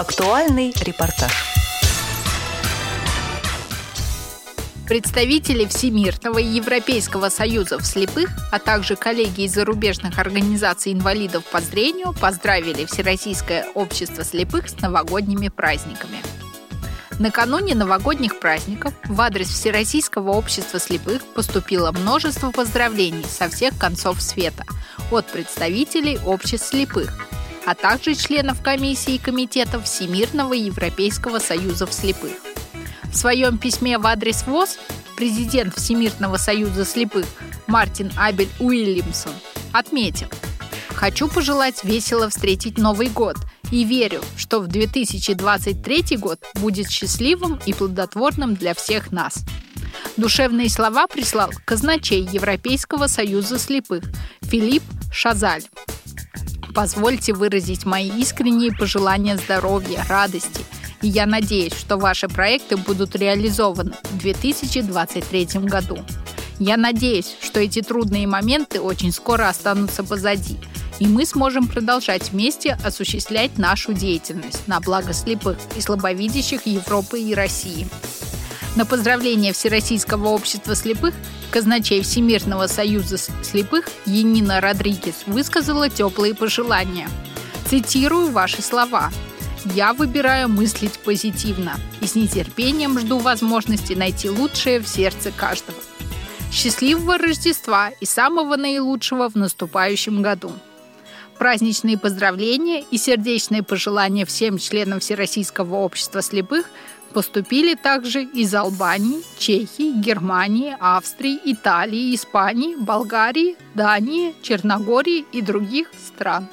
Актуальный репортаж. Представители Всемирного и Европейского союзов слепых, а также коллеги из зарубежных организаций инвалидов по зрению поздравили Всероссийское общество слепых с новогодними праздниками. Накануне новогодних праздников в адрес Всероссийского общества слепых поступило множество поздравлений со всех концов света от представителей обществ слепых, а также членов комиссии и комитетов Всемирного Европейского союзов слепых. В своем письме в адрес ВОЗ президент Всемирного союза слепых Мартин Абель Уильямсон отметил, «Хочу пожелать весело встретить Новый год и верю, что в 2023 год будет счастливым и плодотворным для всех нас». Душевные слова прислал казначей Европейского союза слепых Филипп Шазаль. Позвольте выразить мои искренние пожелания здоровья, радости – и я надеюсь, что ваши проекты будут реализованы в 2023 году. Я надеюсь, что эти трудные моменты очень скоро останутся позади, и мы сможем продолжать вместе осуществлять нашу деятельность на благо слепых и слабовидящих Европы и России. На поздравление Всероссийского общества слепых казначей Всемирного союза слепых Енина Родригес высказала теплые пожелания. Цитирую ваши слова – я выбираю мыслить позитивно и с нетерпением жду возможности найти лучшее в сердце каждого. Счастливого Рождества и самого наилучшего в наступающем году! Праздничные поздравления и сердечные пожелания всем членам Всероссийского общества слепых поступили также из Албании, Чехии, Германии, Австрии, Италии, Испании, Болгарии, Дании, Черногории и других стран.